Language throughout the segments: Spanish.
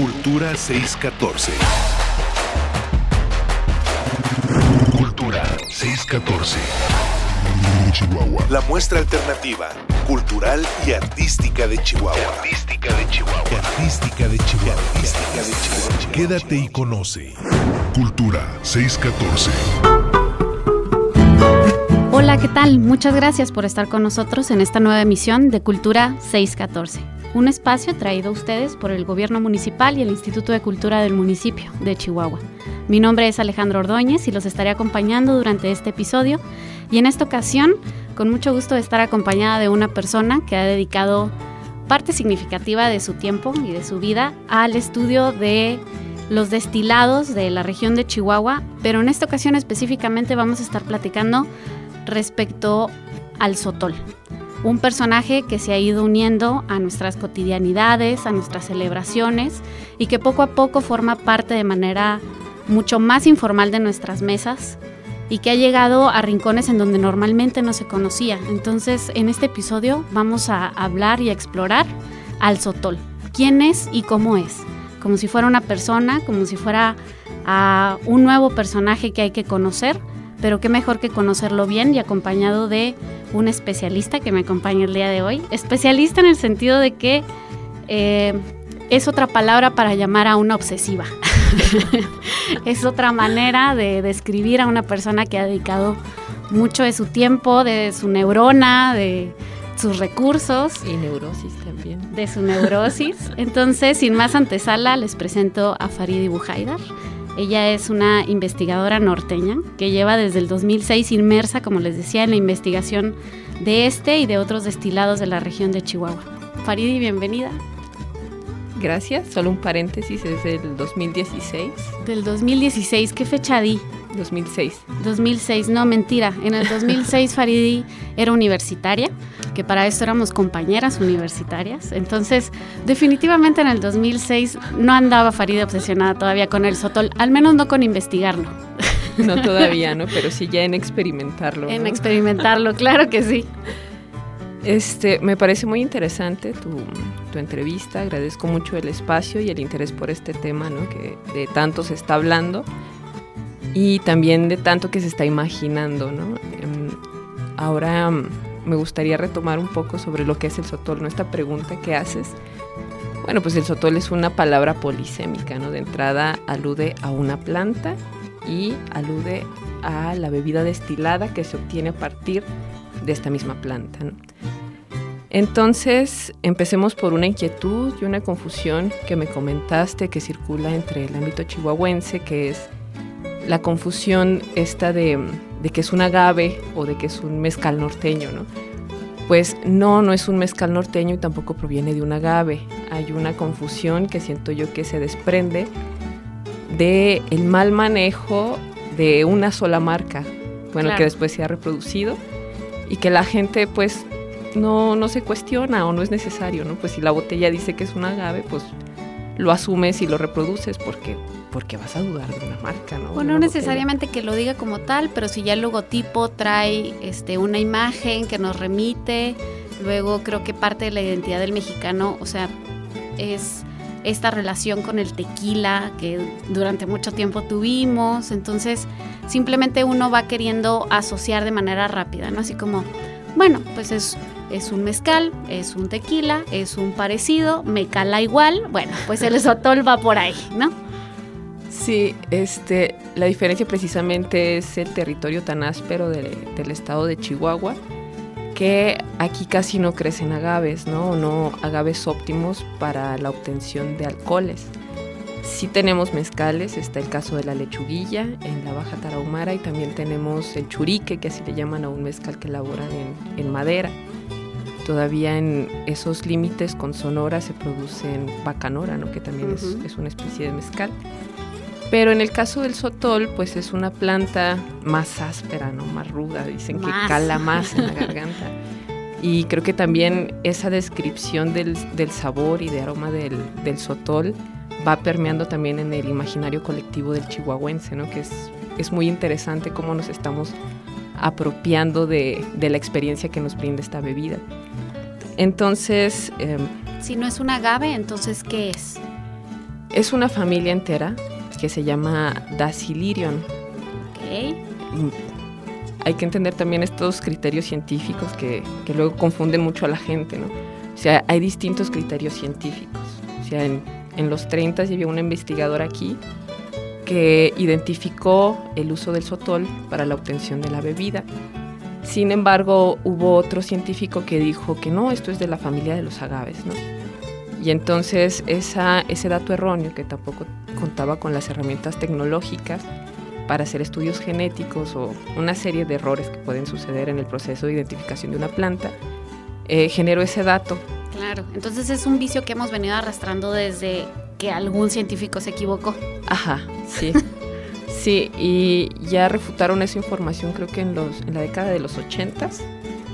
Cultura 614. Cultura 614. Chihuahua. La muestra alternativa, cultural y artística de Chihuahua. Artística de Chihuahua. Artística de Chihuahua. Artística de Chihuahua. Quédate y conoce. Cultura 614. Hola, ¿qué tal? Muchas gracias por estar con nosotros en esta nueva emisión de Cultura 614, un espacio traído a ustedes por el Gobierno Municipal y el Instituto de Cultura del municipio de Chihuahua. Mi nombre es Alejandro Ordóñez y los estaré acompañando durante este episodio y en esta ocasión, con mucho gusto de estar acompañada de una persona que ha dedicado parte significativa de su tiempo y de su vida al estudio de los destilados de la región de Chihuahua, pero en esta ocasión específicamente vamos a estar platicando respecto al sotol, un personaje que se ha ido uniendo a nuestras cotidianidades, a nuestras celebraciones y que poco a poco forma parte de manera mucho más informal de nuestras mesas y que ha llegado a rincones en donde normalmente no se conocía. Entonces, en este episodio vamos a hablar y explorar al sotol. ¿Quién es y cómo es? como si fuera una persona, como si fuera a un nuevo personaje que hay que conocer, pero qué mejor que conocerlo bien y acompañado de un especialista que me acompaña el día de hoy. Especialista en el sentido de que eh, es otra palabra para llamar a una obsesiva. es otra manera de describir a una persona que ha dedicado mucho de su tiempo, de su neurona, de sus recursos. Y neurosis también. De su neurosis. Entonces, sin más antesala, les presento a Faridi Bujaidar. Ella es una investigadora norteña que lleva desde el 2006 inmersa, como les decía, en la investigación de este y de otros destilados de la región de Chihuahua. Faridi, bienvenida. Gracias. Solo un paréntesis, es del 2016. Del 2016, ¿qué fecha di? 2006. 2006, no, mentira. En el 2006 Faridi era universitaria, que para esto éramos compañeras universitarias. Entonces, definitivamente en el 2006 no andaba Faridi obsesionada todavía con el sotol, al menos no con investigarlo. No todavía, ¿no? Pero sí ya en experimentarlo. En experimentarlo, claro que sí. Este, me parece muy interesante tu, tu, entrevista, agradezco mucho el espacio y el interés por este tema, ¿no? que de tanto se está hablando y también de tanto que se está imaginando. ¿no? Em, ahora mm, me gustaría retomar un poco sobre lo que es el sotol, ¿no? esta pregunta que haces. Bueno, pues el sotol es una palabra polisémica, ¿no? De entrada alude a una planta y alude a la bebida destilada que se obtiene a partir de esta misma planta. ¿no? Entonces, empecemos por una inquietud y una confusión que me comentaste que circula entre el ámbito chihuahuense, que es la confusión esta de, que es un agave o de que es un mezcal norteño, ¿no? Pues no, no es un mezcal norteño y tampoco proviene de un agave. Hay una confusión que siento yo que se desprende de el mal manejo de una sola marca, bueno, que después se ha reproducido y que la gente pues no, no se cuestiona o no es necesario, ¿no? Pues si la botella dice que es un agave, pues lo asumes y lo reproduces porque porque vas a dudar de una marca, ¿no? Bueno, no necesariamente que lo diga como tal, pero si ya el logotipo trae este una imagen que nos remite, luego creo que parte de la identidad del mexicano, o sea, es esta relación con el tequila que durante mucho tiempo tuvimos, entonces simplemente uno va queriendo asociar de manera rápida, ¿no? Así como, bueno, pues es es un mezcal, es un tequila, es un parecido, me cala igual, bueno, pues el sotol va por ahí, ¿no? Sí, este, la diferencia precisamente es el territorio tan áspero del estado de Chihuahua, que aquí casi no crecen agaves, ¿no? No agaves óptimos para la obtención de alcoholes. Sí tenemos mezcales, está el caso de la lechuguilla en la Baja Tarahumara y también tenemos el churique, que así le llaman a un mezcal que elaboran en madera todavía en esos límites con Sonora se producen bacanora, ¿no? que también es, una especie de mezcal. Pero en el caso del sotol, pues es una planta más áspera, ¿no? Más ruda, dicen que cala más en la garganta. Y creo que también esa descripción del, sabor y de aroma del, sotol va permeando también en el imaginario colectivo del chihuahuense, ¿no? Que es, es muy interesante cómo nos estamos apropiando de, de la experiencia que nos brinda esta bebida. Entonces... Em, si no es un agave, entonces ¿qué es? Es una familia entera que se llama Dacilirion. Ok. Hay que entender también estos criterios científicos que, que, luego confunden mucho a la gente, ¿no? O sea, hay distintos criterios científicos. O sea, en, en los 30 había una investigadora aquí que identificó el uso del sotol para la obtención de la bebida. Sin embargo, hubo otro científico que dijo que no, esto es de la familia de los agaves, ¿no? Y entonces esa, ese dato erróneo, que tampoco contaba con las herramientas tecnológicas para hacer estudios genéticos o una serie de errores que pueden suceder en el proceso de identificación de una planta, eh, generó ese dato. Claro, entonces es un vicio que hemos venido arrastrando desde que algún científico se equivocó. Ajá, sí. sí, y ya refutaron esa información creo que en, los, en la década de los ochentas.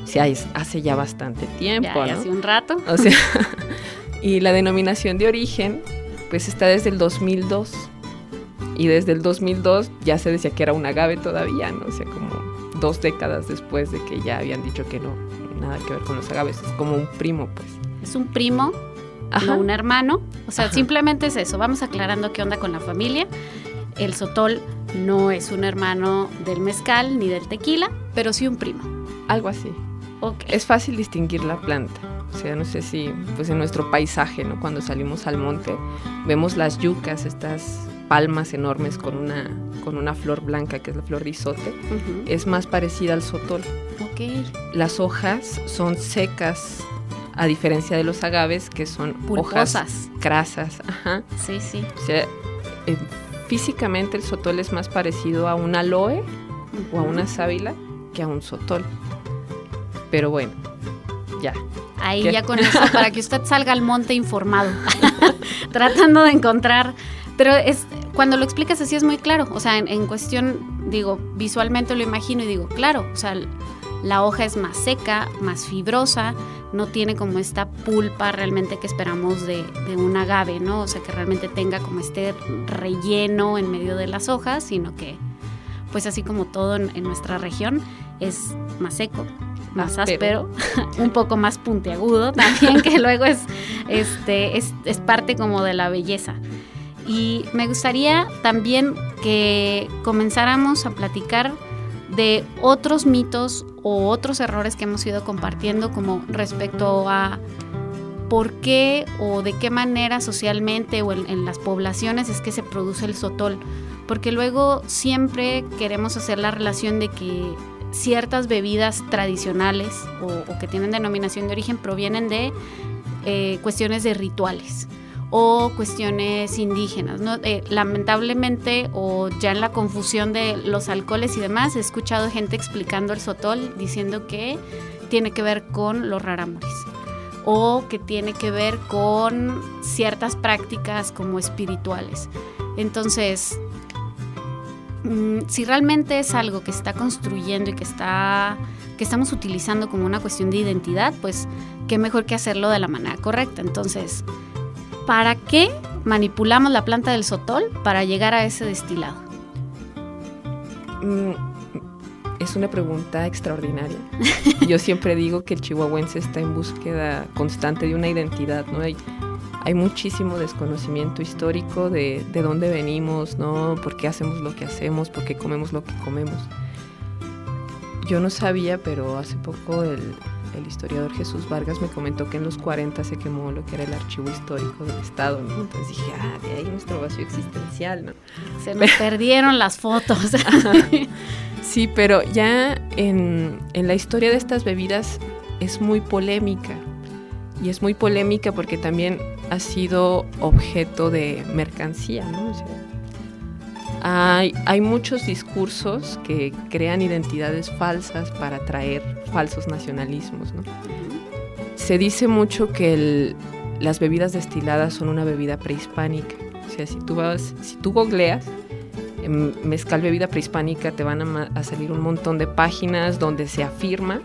Sí, hace ya bastante tiempo, ya, ¿no? Hace un rato. O sea, y la denominación de origen, pues está desde el 2002. Y desde el 2002 ya se decía que era un agave todavía, ¿no? O sea, como dos décadas después de que ya habían dicho que no, nada que ver con los agaves. Es como un primo, pues. Es un primo, no un hermano. O sea, simplemente es eso. Vamos aclarando qué onda con la familia. El sotol no es un hermano del mezcal ni del tequila, pero sí un primo. Algo así. Okay. Es fácil distinguir la planta. O sea, no sé si, pues en nuestro paisaje, ¿no? Cuando salimos al monte, vemos las yucas, estas palmas enormes con una, con una flor blanca, que es la flor. Uh -huh. Es más parecida al sotol. Okay. Las hojas son secas, a diferencia de los agaves, que son Pulposas. hojas grasas. Ajá. Sí, sí. O sea, eh, físicamente el sotol es más parecido a un aloe uh -huh. o a una sábila que a un sotol. Pero bueno, ya. Ahí ¿Qué? ya con eso, para que usted salga al monte informado, tratando de encontrar. Pero es cuando lo explicas así es muy claro. O sea, en, en, cuestión, digo, visualmente lo imagino y digo, claro, o sea, la hoja es más seca, más fibrosa, no tiene como esta pulpa realmente que esperamos de, de un agave, ¿no? O sea, que realmente tenga como este relleno en medio de las hojas, sino que, pues así como todo en, en nuestra región, es más seco, más áspero, un poco más puntiagudo también, que luego es, este, es, es, parte como de la belleza. Y me gustaría también que comenzáramos a platicar de otros mitos o otros errores que hemos ido compartiendo como respecto a por qué o de qué manera socialmente o en, las poblaciones es que se produce el sotol. Porque luego siempre queremos hacer la relación de que ciertas bebidas tradicionales o, o, que tienen denominación de origen provienen de eh, cuestiones de rituales o cuestiones indígenas. Eh, lamentablemente, o ya en la confusión de los alcoholes y demás, he escuchado gente explicando el sotol diciendo que tiene que ver con los rarámuris o que tiene que ver con ciertas prácticas como espirituales. Entonces, si realmente es algo que está construyendo y que está que estamos utilizando como una cuestión de identidad, pues qué mejor que hacerlo de la manera correcta. Entonces, ¿para qué manipulamos la planta del sotol para llegar a ese destilado? Mm, es una pregunta extraordinaria. Yo siempre digo que el chihuahuense está en búsqueda constante de una identidad, ¿no? Hay, hay muchísimo desconocimiento histórico de, de, dónde venimos, ¿no? ¿Por qué hacemos lo que hacemos? ¿Por qué comemos lo que comemos? Yo no sabía, pero hace poco el, el historiador Jesús Vargas me comentó que en los 40 se quemó lo que era el archivo histórico del Estado, ¿no? Entonces dije, ah, de ahí nuestro vacío existencial, ¿no? Se me perdieron las fotos. sí, pero ya en, en la historia de estas bebidas es muy polémica. Y es muy polémica porque también ha sido objeto de mercancía, ¿no? O sea, hay, hay, muchos discursos que crean identidades falsas para atraer falsos nacionalismos, ¿no? Se dice mucho que el, las bebidas destiladas son una bebida prehispánica. O sea, si tú vas, si tú googleas mezcal bebida prehispánica, te van a, a salir un montón de páginas donde se afirma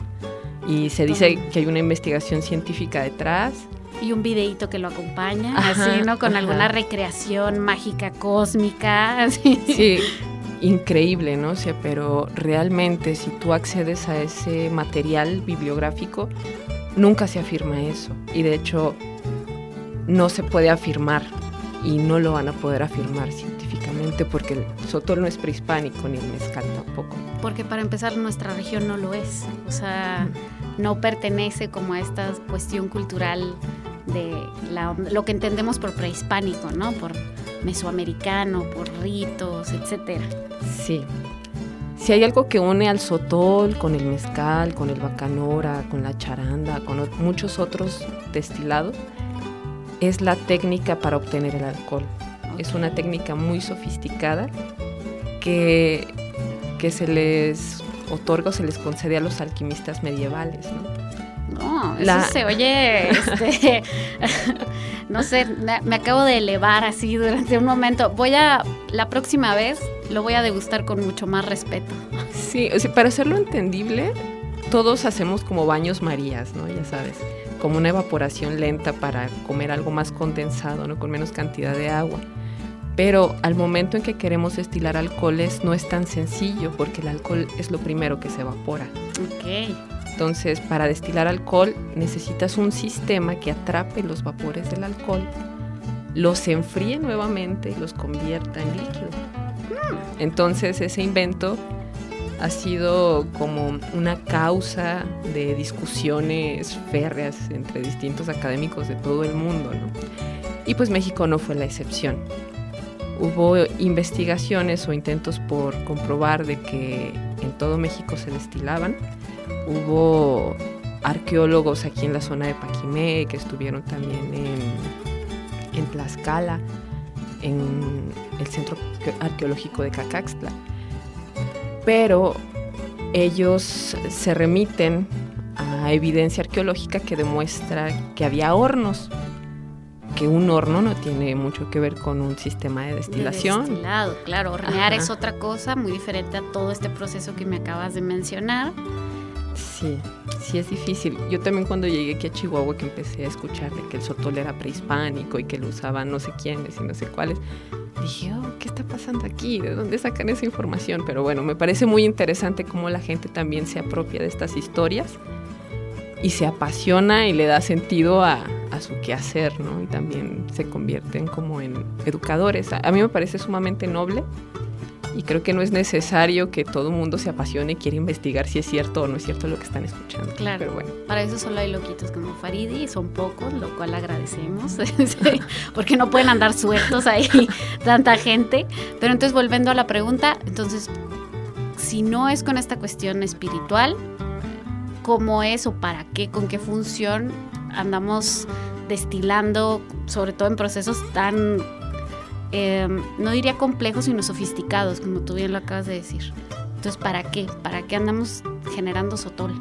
y se dice que hay una investigación científica detrás. Y un videíto que lo acompaña, ajá, así, ¿no? Con ajá. alguna recreación mágica, cósmica, así. Sí, increíble, ¿no? O sea, pero realmente si tú accedes a ese material bibliográfico, nunca se afirma eso. Y de hecho, no se puede afirmar y no lo van a poder afirmar científicamente porque el sotol no es prehispánico ni el mezcal tampoco. Porque para empezar nuestra región no lo es, o sea, no pertenece como a esta cuestión cultural de lo que entendemos por prehispánico, ¿no? Por mesoamericano, por ritos, etcétera. Sí. Si hay algo que une al sotol con el mezcal, con el bacanora, con la charanda, con muchos otros destilados, es la técnica para obtener el alcohol. Es una técnica muy sofisticada que, que se les otorga o se les concede a los alquimistas medievales. ¿no? Eso se oye, este, no sé, me acabo de elevar así durante un momento. Voy a, la próxima vez lo voy a degustar con mucho más respeto. Sí, para hacerlo entendible, todos hacemos como baños marías, ¿no? Ya sabes, como una evaporación lenta para comer algo más condensado, ¿no? Con menos cantidad de agua. Pero al momento en que queremos destilar alcoholes no es tan sencillo porque el alcohol es lo primero que se evapora. Ok. Entonces, para destilar alcohol necesitas un sistema que atrape los vapores del alcohol, los enfríe nuevamente y los convierta en líquido. Entonces, ese invento ha sido como una causa de discusiones férreas entre distintos académicos de todo el mundo, ¿no? Y pues México no fue la excepción. Hubo investigaciones o intentos por comprobar de que en todo México se destilaban. Hubo arqueólogos aquí en la zona de Paquimé que estuvieron también en, en Tlaxcala, en el Centro Arqueológico de Cacaxtla pero ellos se remiten a evidencia arqueológica que demuestra que había hornos, que un horno no tiene mucho que ver con un sistema de destilación. destilado, claro, hornear es otra cosa muy diferente a todo este proceso que me acabas de mencionar. Sí, sí es difícil. Yo también cuando llegué aquí a Chihuahua que empecé a escuchar de que el sotol era prehispánico y que lo usaban no sé quiénes y no sé cuáles, dije, oh, ¿qué está pasando aquí? ¿De dónde sacan esa información? Pero bueno, me parece muy interesante cómo la gente también se apropia de estas historias y se apasiona y le da sentido a, su quehacer, ¿no? Y también se convierten como en educadores. A, mí me parece sumamente noble y creo que no es necesario que todo el mundo se apasione y quiera investigar si es cierto o no es cierto lo que están escuchando. Claro, pero bueno. Para eso solo hay loquitos como Faridi, son pocos, lo cual agradecemos, porque no pueden andar sueltos ahí tanta gente. Pero entonces volviendo a la pregunta, entonces, si no es con esta cuestión espiritual, ¿cómo es o para qué, con qué función andamos destilando, sobre todo en procesos tan Em, no diría complejos, sino sofisticados, como tú bien lo acabas de decir. Entonces, ¿para qué? ¿Para qué andamos generando sotol?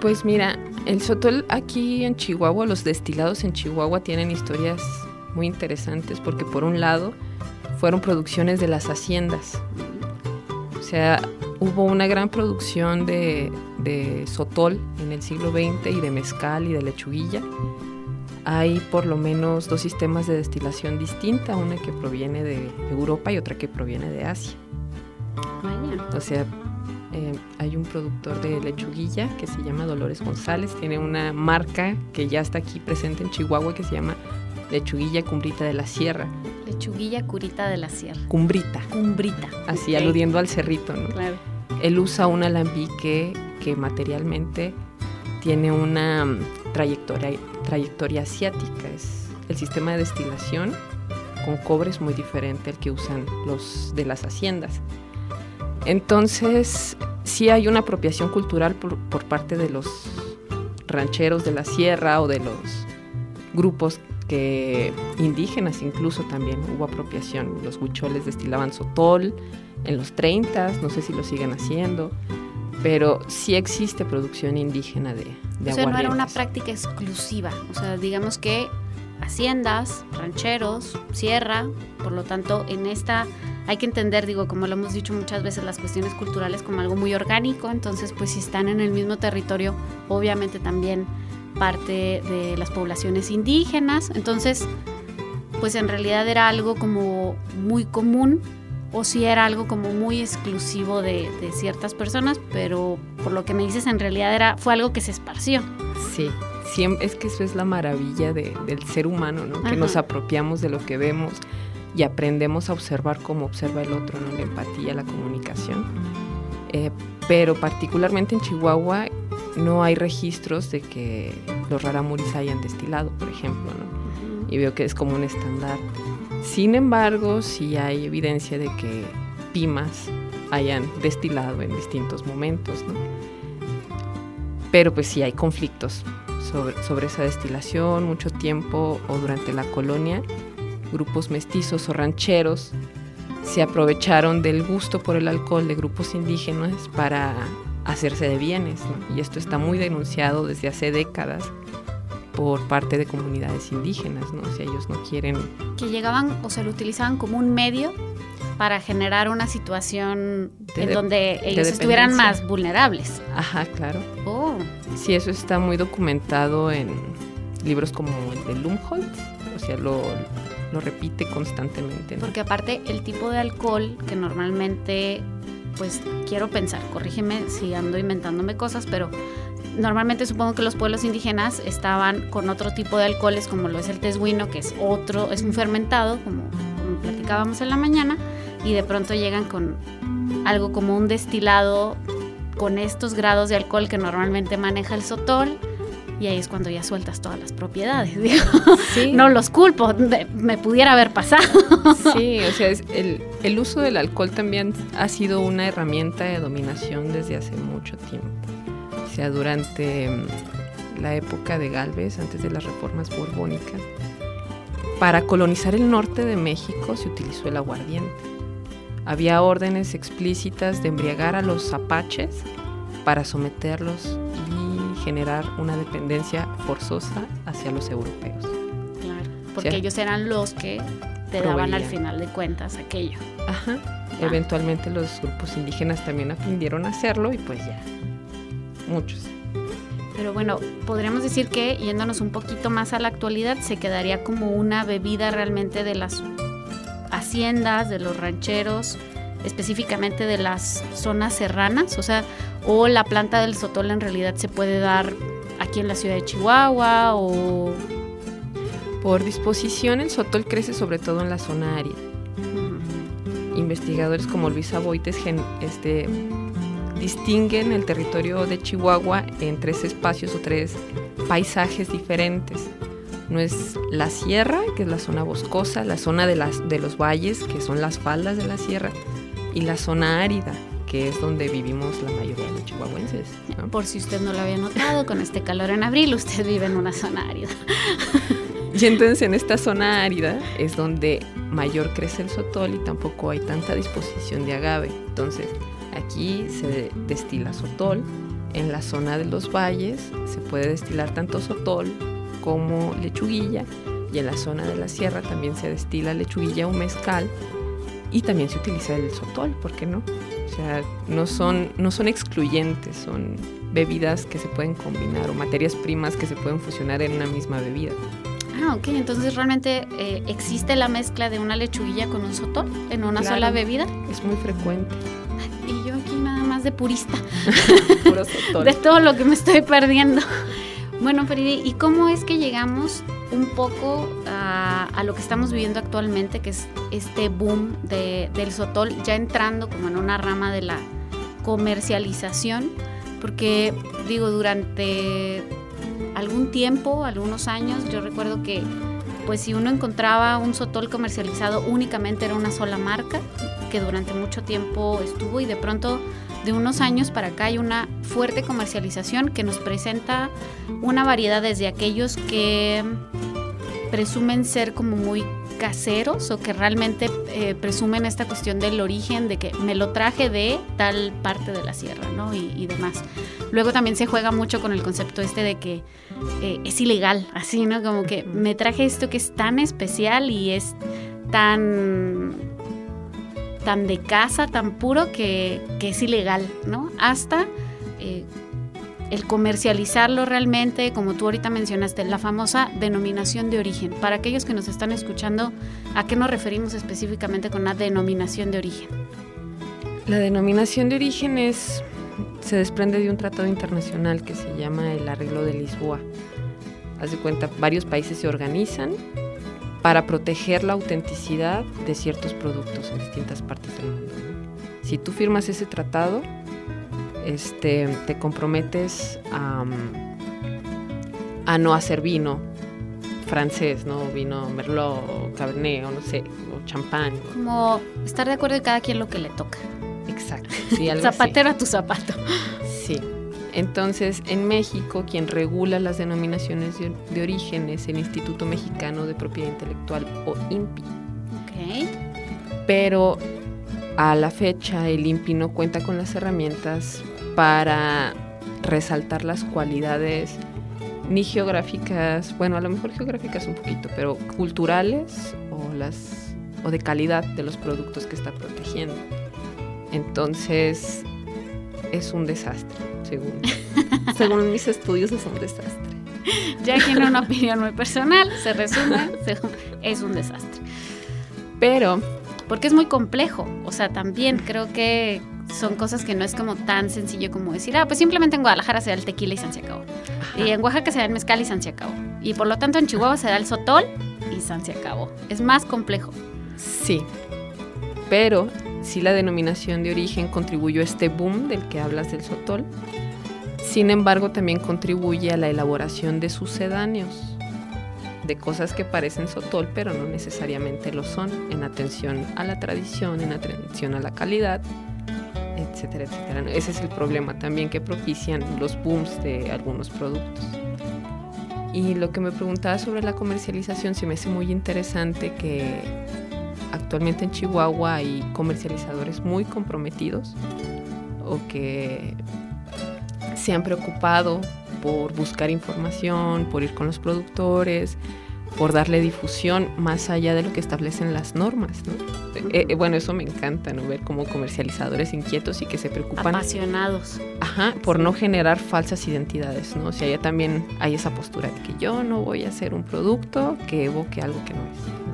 Pues mira, el sotol aquí en Chihuahua, los destilados en Chihuahua tienen historias muy interesantes porque por un lado fueron producciones de las haciendas. O sea, hubo una gran producción de, de sotol en el siglo XX y de mezcal y de lechuguilla hay por lo menos dos sistemas de destilación distinta, una que proviene de Europa y otra que proviene de Asia. O sea, eh, hay un productor de lechuguilla que se llama Dolores González, tiene una marca que ya está aquí presente en Chihuahua que se llama Lechuguilla Cumbrita de la Sierra. Lechuguilla Curita de la Sierra. Cumbrita. Cumbrita. Así, aludiendo al cerrito, ¿no? Claro. Él usa un alambique que materialmente tiene una mm, trayectoria, trayectoria asiática. Es el sistema de destilación con cobre es muy diferente al que usan los de las haciendas. Entonces, sí hay una apropiación cultural por, por parte de los rancheros de la sierra o de los grupos que indígenas incluso también hubo apropiación. Los huicholes destilaban sotol en los 30, no sé si lo siguen haciendo pero sí existe producción indígena de, de O sea, no era una práctica exclusiva, o sea, digamos que haciendas, rancheros, sierra, por lo tanto, en esta hay que entender, digo, como lo hemos dicho muchas veces, las cuestiones culturales como algo muy orgánico, entonces pues si están en el mismo territorio, obviamente también parte de las poblaciones indígenas, entonces pues en realidad era algo como muy común o si era algo como muy exclusivo de, ciertas personas, pero por lo que me dices en realidad era fue algo que se esparció. Sí, es que eso es la maravilla del ser humano, ¿no? Que nos apropiamos de lo que vemos y aprendemos a observar cómo observa el otro, ¿no? La empatía, la comunicación. Eh, pero particularmente en Chihuahua no hay registros de que los raramuris hayan destilado, por ejemplo, ¿no? Y veo que es como un estándar. Sin embargo, sí hay evidencia de que pimas hayan destilado en distintos momentos, ¿no? Pero pues sí hay conflictos sobre, sobre esa destilación, mucho tiempo o durante la colonia, grupos mestizos o rancheros se aprovecharon del gusto por el alcohol de grupos indígenas para hacerse de bienes. Y esto está muy denunciado desde hace décadas por parte de comunidades indígenas, ¿no? Si ellos no quieren... Que llegaban o se lo utilizaban como un medio para generar una situación en donde ellos estuvieran más vulnerables. Ajá, claro. Oh. Sí, eso está muy documentado en libros como el de Lumholtz, o sea, lo, lo repite constantemente. Porque aparte el tipo de alcohol que normalmente, pues quiero pensar, corrígeme si ando inventándome cosas, pero normalmente supongo que los pueblos indígenas estaban con otro tipo de alcoholes como lo es el tesguino, que es otro, es un fermentado, como, como platicábamos en la mañana, y de pronto llegan con algo como un destilado con estos grados de alcohol que normalmente maneja el sotol y ahí es cuando ya sueltas todas las propiedades. No los culpo, me pudiera haber pasado. Sí, o sea, el, el, uso del alcohol también ha sido una herramienta de dominación desde hace mucho tiempo. Sea, durante mm, la época de Galvez, antes de las reformas borbónicas, para colonizar el norte de México se utilizó el aguardiente. Había órdenes explícitas de embriagar a los apaches para someterlos y generar una dependencia forzosa hacia los europeos. Claro, porque ellos eran los que te daban al final de cuentas aquello. Ajá. Eventualmente los grupos indígenas también aprendieron a hacerlo y pues ya, muchos. Pero bueno, podríamos decir que yéndonos un poquito más a la actualidad, se quedaría como una bebida realmente de las haciendas, de los rancheros, específicamente de las zonas serranas, o sea, o la planta del sotol en realidad se puede dar aquí en la ciudad de Chihuahua o... Por disposición, el sotol crece sobre todo en la zona árida. Investigadores como Luisa Boites este, distinguen el territorio de Chihuahua en tres espacios o tres paisajes diferentes. No es la sierra, que es la zona boscosa, la zona de, las, de los valles, que son las faldas de la sierra, y la zona árida, que es donde vivimos la mayoría de los chihuahuenses. Por si usted no lo había notado, con este calor en abril, usted vive en una zona árida. Y entonces en esta zona árida es donde mayor crece el sotol y tampoco hay tanta disposición de agave. Entonces aquí se destila sotol. En la zona de los valles se puede destilar tanto sotol como lechuguilla y en la zona de la sierra también se destila lechuguilla o mezcal y también se utiliza el sotol, ¿por qué no? O sea, no son, no son excluyentes, son bebidas que se pueden combinar o materias primas que se pueden fusionar en una misma bebida. Ah, ok, entonces realmente eh, existe la mezcla de una lechuguilla con un sotol en una sola bebida. Es muy frecuente. De purista. De todo lo que me estoy perdiendo. Bueno, Feride, ¿y cómo es que llegamos un poco a, lo que estamos viviendo actualmente, que es este boom del sotol, ya entrando como en una rama de la comercialización? Porque digo, durante algún tiempo, algunos años, yo recuerdo que pues si uno encontraba un sotol comercializado únicamente era una sola marca, que durante mucho tiempo estuvo y de pronto de unos años para acá hay una fuerte comercialización que nos presenta una variedad desde aquellos que presumen ser como muy caseros o que realmente eh, presumen esta cuestión del origen, de que me lo traje de tal parte de la sierra, ¿no? Y, demás. Luego también se juega mucho con el concepto este de que eh, es ilegal, así, ¿no? Como que me traje esto que es tan especial y es tan tan de casa, tan puro que, es ilegal, ¿no? Hasta eh, el comercializarlo realmente, como tú ahorita mencionaste, la famosa denominación de origen. Para aquellos que nos están escuchando, ¿a qué nos referimos específicamente con la denominación de origen? La denominación de origen es, se desprende de un tratado internacional que se llama el Arreglo de Lisboa. Haz de cuenta, varios países se organizan para proteger la autenticidad de ciertos productos en distintas partes del mundo. Si tú firmas ese tratado, este, te comprometes a, a no hacer vino francés, ¿no? Vino Merlot, o Cabernet, o no sé, o champán. Como estar de acuerdo de cada quien lo que le toca. Exacto. Zapatero a tu zapato. Entonces, en México, quien regula las denominaciones de, origen es el Instituto Mexicano de Propiedad Intelectual o INPI. Ok. Pero a la fecha, el INPI no cuenta con las herramientas para resaltar las cualidades ni geográficas, bueno, a lo mejor geográficas un poquito, pero culturales o las o de calidad de los productos que está protegiendo. Entonces, es un desastre, según, según mis estudios es un desastre. Ya que en una opinión muy personal, se resume, es un desastre. Pero... Porque es muy complejo, o sea, también creo que son cosas que no es como tan sencillo como decir, ah, pues simplemente en Guadalajara se da el tequila y se acabó. Y en Oaxaca se da el mezcal y se acabó. Y por lo tanto en Chihuahua se da el sotol y se acabó. Es más complejo. Sí, pero sí la denominación de origen contribuyó a este boom del que hablas del sotol. Sin embargo, también contribuye a la elaboración de sucedáneos, de cosas que parecen sotol, pero no necesariamente lo son, en atención a la tradición, en atención a la calidad etcétera, etcétera. Ese es el problema también que propician los booms de algunos productos. Y lo que me preguntaba sobre la comercialización, se me hace muy interesante que actualmente en Chihuahua hay comercializadores muy comprometidos o que se han preocupado por buscar información, por ir con los productores, por darle difusión más allá de lo que establecen las normas. Eh, eh, bueno, eso me encanta, ¿no? Ver como comercializadores inquietos y que se preocupan. Apasionados. Ajá, por no generar falsas identidades, ¿no? O sea, ya también hay esa postura de que yo no voy a hacer un producto que evoque algo que no es.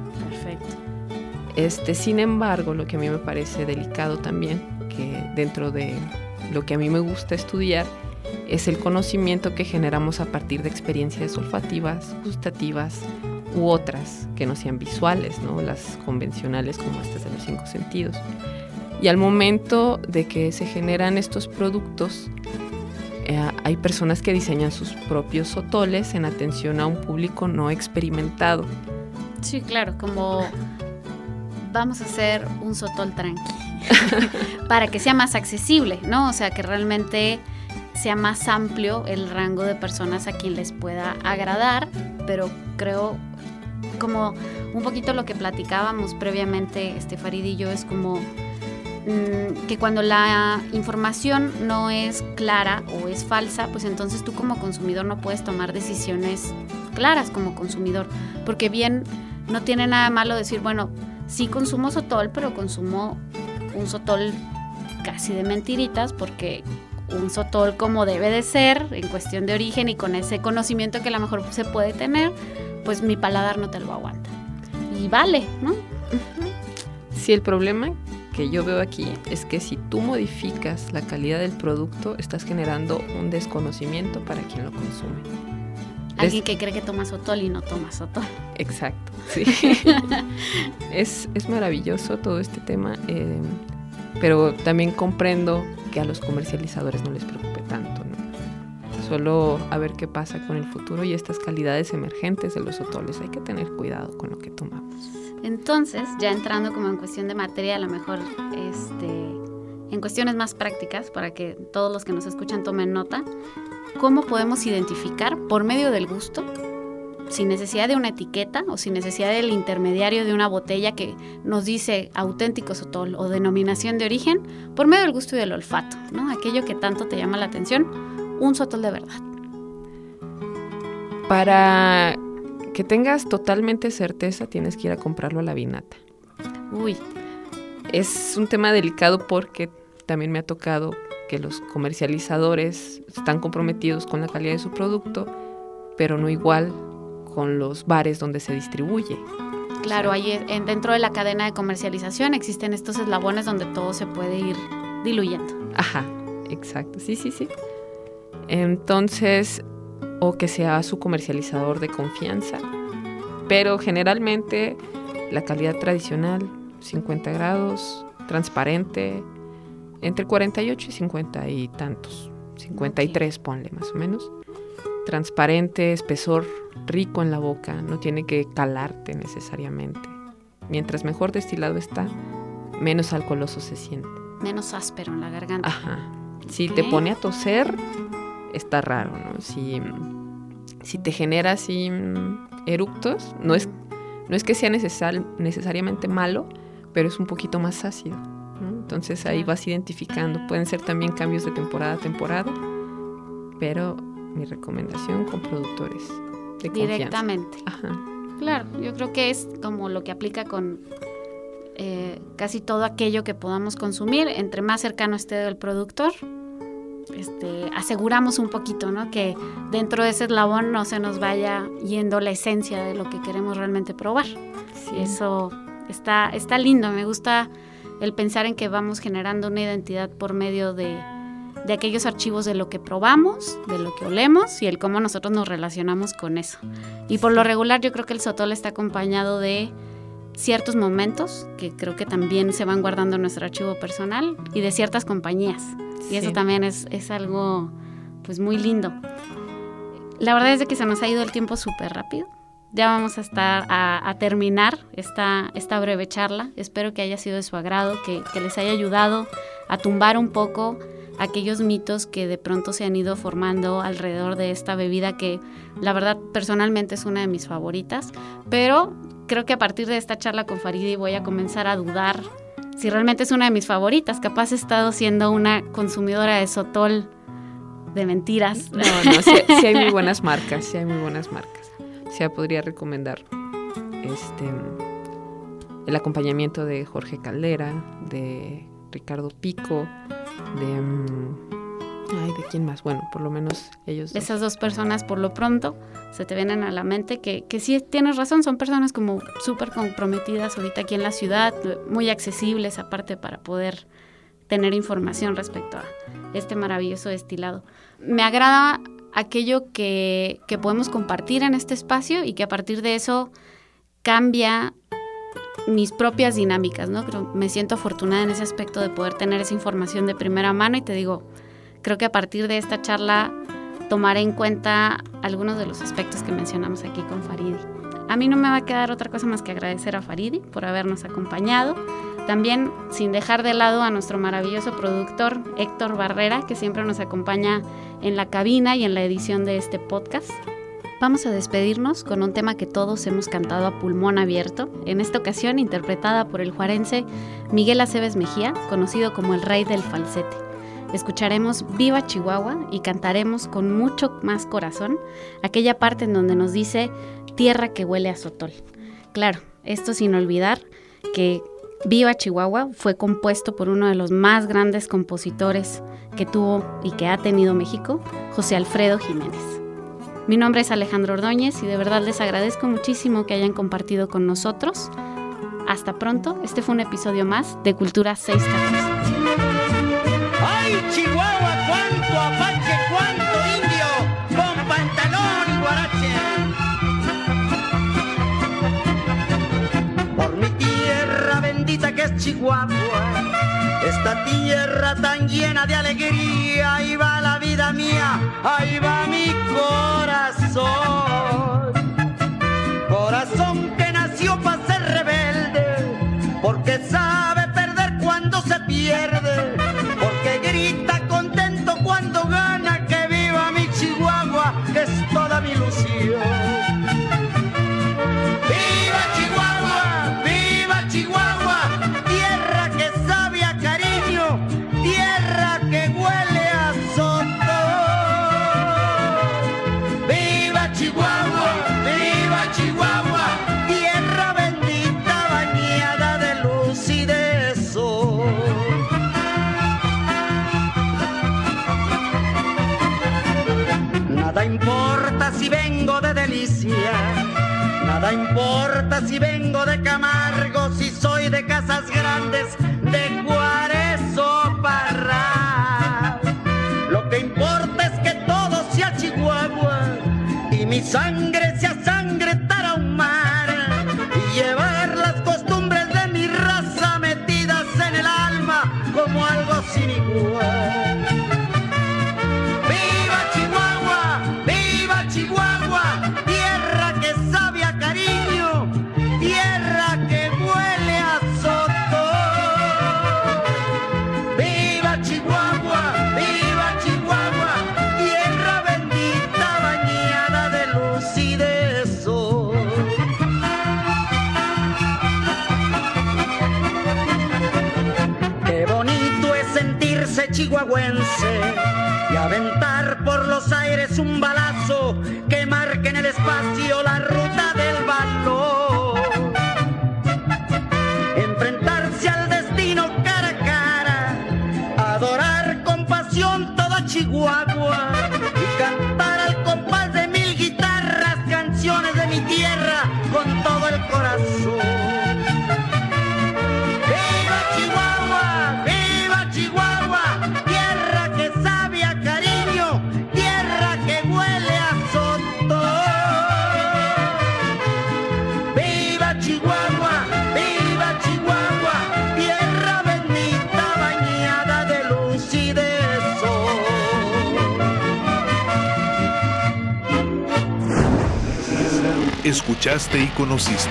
Este, sin embargo, lo que a mí me parece delicado también, que dentro de lo que a mí me gusta estudiar, es el conocimiento que generamos a partir de experiencias olfativas, gustativas u otras que no sean visuales, ¿no? las convencionales como estas de los cinco sentidos. Y al momento de que se generan estos productos, eh, hay personas que diseñan sus propios sotoles en atención a un público no experimentado. Sí, claro, como vamos a hacer un sotol tranqui para que sea más accesible, ¿no? O sea, que realmente sea más amplio el rango de personas a quien les pueda agradar, pero creo como un poquito lo que platicábamos previamente, este Farid y yo, es como mm, que cuando la información no es clara o es falsa, pues entonces tú como consumidor no puedes tomar decisiones claras como consumidor, porque bien no tiene nada malo decir, bueno, sí consumo sotol, pero consumo un sotol casi de mentiritas porque un sotol como debe de ser, en cuestión de origen y con ese conocimiento que a lo mejor se puede tener, pues mi paladar no te lo aguanta. Y vale, ¿no? Sí, el problema que yo veo aquí es que si tú modificas la calidad del producto, estás generando un desconocimiento para quien lo consume. Alguien que cree que toma sotol y no toma sotol. Exacto, sí. es, es, maravilloso todo este tema, eh, pero también comprendo que a los comercializadores no les preocupe tanto, ¿no? Solo a ver qué pasa con el futuro y estas calidades emergentes de los otoles. Hay que tener cuidado con lo que tomamos. Entonces, ya entrando como en cuestión de materia, a lo mejor este, en cuestiones más prácticas, para que todos los que nos escuchan tomen nota, ¿cómo podemos identificar por medio del gusto sin necesidad de una etiqueta o sin necesidad del intermediario de una botella que nos dice auténtico sotol o denominación de origen, por medio del gusto y del olfato, ¿no? Aquello que tanto te llama la atención, un sotol de verdad. Para que tengas totalmente certeza, tienes que ir a comprarlo a la vinata. Uy. Es un tema delicado porque también me ha tocado que los comercializadores están comprometidos con la calidad de su producto, pero no igual con los bares donde se distribuye. Claro, ahí dentro de la cadena de comercialización existen estos eslabones donde todo se puede ir diluyendo. Ajá, exacto, sí, sí, sí. Entonces, o que sea su comercializador de confianza. Pero generalmente la calidad tradicional, 50 grados, transparente, entre 48 y 50 y tantos, 53 ponle más o menos. Transparente, espesor rico en la boca, no tiene que calarte necesariamente. Mientras mejor destilado está, menos alcoholoso se siente. Menos áspero en la garganta. Ajá. Si te pone a toser, está raro, ¿no? Si, si te genera así mm, eructos, no es, no es que sea necesariamente malo, pero es un poquito más ácido. Entonces ahí vas identificando. Pueden ser también cambios de temporada a temporada, pero mi recomendación con productores de Directamente. Ajá. Claro, yo creo que es como lo que aplica con eh, casi todo aquello que podamos consumir. Entre más cercano esté del productor, este, aseguramos un poquito, ¿no? Que dentro de ese eslabón no se nos vaya yendo la esencia de lo que queremos realmente probar. Sí. Eso está, está lindo, me gusta el pensar en que vamos generando una identidad por medio de, de aquellos archivos de lo que probamos, de lo que olemos y el cómo nosotros nos relacionamos con eso. Y por lo regular yo creo que el sotol está acompañado de ciertos momentos que creo que también se van guardando en nuestro archivo personal y de ciertas compañías. Y eso también es, es, algo pues muy lindo. La verdad es de que se nos ha ido el tiempo súper rápido. Ya vamos a estar a, terminar esta, esta breve charla. Espero que haya sido de su agrado, que, les haya ayudado a tumbar un poco aquellos mitos que de pronto se han ido formando alrededor de esta bebida que la verdad personalmente es una de mis favoritas, pero creo que a partir de esta charla con Faridi voy a comenzar a dudar si realmente es una de mis favoritas. Capaz he estado siendo una consumidora de Sotol de mentiras. No, no, sí, hay muy buenas marcas, sí hay muy buenas marcas. Sea, podría recomendar este el acompañamiento de Jorge Caldera, de Ricardo Pico, de... Mm, ay, ¿de quién más? Bueno, por lo menos ellos. Esas dos personas, por lo pronto, se te vienen a la mente que, que sí tienes razón, son personas como súper comprometidas ahorita aquí en la ciudad, muy accesibles aparte para poder tener información respecto a este maravilloso destilado. Me agrada aquello que, que podemos compartir en este espacio y que a partir de eso cambia mis propias dinámicas, ¿no? Creo, me siento afortunada en ese aspecto de poder tener esa información de primera mano y te digo, creo que a partir de esta charla tomaré en cuenta algunos de los aspectos que mencionamos aquí con Faridi. A mí no me va a quedar otra cosa más que agradecer a Faridi por habernos acompañado. También sin dejar de lado a nuestro maravilloso productor Héctor Barrera, que siempre nos acompaña en la cabina y en la edición de este podcast. Vamos a despedirnos con un tema que todos hemos cantado a pulmón abierto, en esta ocasión interpretada por el juarense Miguel Aceves Mejía, conocido como el rey del falsete. Escucharemos Viva Chihuahua y cantaremos con mucho más corazón aquella parte en donde nos dice Tierra que huele a sotol. Claro, esto sin olvidar que Viva Chihuahua fue compuesto por uno de los más grandes compositores que tuvo y que ha tenido México, José Alfredo Jiménez. Mi nombre es Alejandro Ordóñez y de verdad les agradezco muchísimo que hayan compartido con nosotros. Hasta pronto, este fue un episodio más de Cultura 614. ¡Ay, Chihuahua! Que es Chihuahua esta tierra tan llena de alegría, ahí va la vida mía, ahí va mi corazón. Corazón que nació para ser rebelde, porque sabe grandes, de Juárez o. Lo que importa es que todo sea Chihuahua sangre sea sangre y aventar por los aires un balazo que marque en el espacio la ruta del valor. Enfrentarse al destino cara a cara, adorar con pasión toda Chihuahua y cantar Escuchaste y conociste.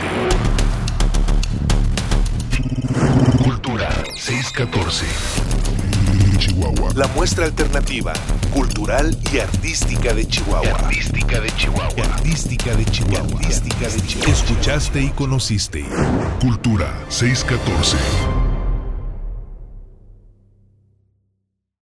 Cultura 614. Chihuahua. La muestra alternativa, cultural y artística de Chihuahua. Artística de Chihuahua. Artística de Chihuahua. Artística de Chihuahua. Escuchaste y conociste. Cultura 614.